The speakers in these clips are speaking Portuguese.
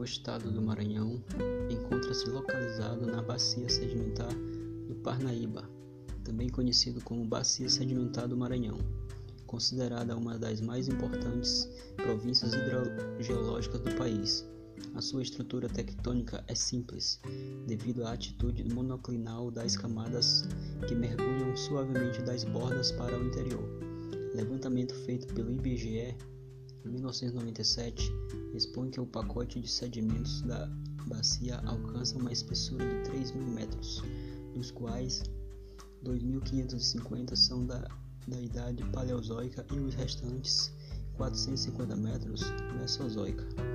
o estado do Maranhão, encontra-se localizado na bacia sedimentar do Parnaíba, também conhecido como Bacia Sedimentar do Maranhão, considerada uma das mais importantes províncias hidrogeológicas do país. A sua estrutura tectônica é simples, devido à atitude monoclinal das camadas que mergulham suavemente das bordas para o interior. Levantamento feito pelo IBGE em 1997 expõe que o pacote de sedimentos da bacia alcança uma espessura de 3 mil metros, dos quais 2.550 são da, da idade paleozoica e os restantes 450 metros mesozoica.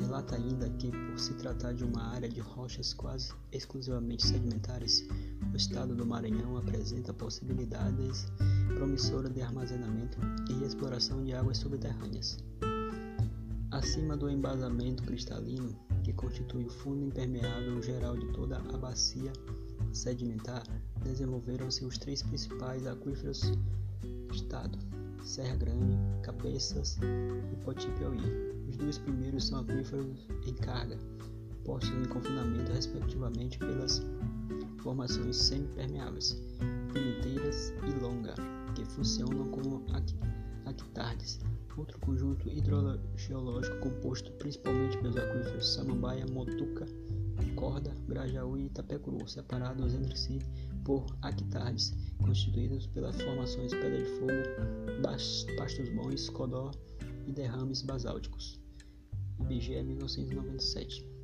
Relata ainda que, por se tratar de uma área de rochas quase exclusivamente sedimentares, o estado do Maranhão apresenta possibilidades promissoras de armazenamento e exploração de águas subterrâneas. Acima do embasamento cristalino, que constitui o fundo impermeável geral de toda a bacia sedimentar, desenvolveram-se os três principais aquíferos do estado: Serra Grande, Cabeças e Potipiauí. Os dois primeiros são aquíferos em carga, postos em confinamento respectivamente pelas formações semipermeáveis, Pimenteiras e Longa, que funcionam como aquitardes. Outro conjunto hidrogeológico composto principalmente pelos aquíferos Samambaia, Motuca, Corda, Grajaú e Itapecuru, separados entre si por aquitardes, constituídos pelas formações Pedra de Fogo, Pastos Bons, Codó e derrames basálticos. IBGE 1997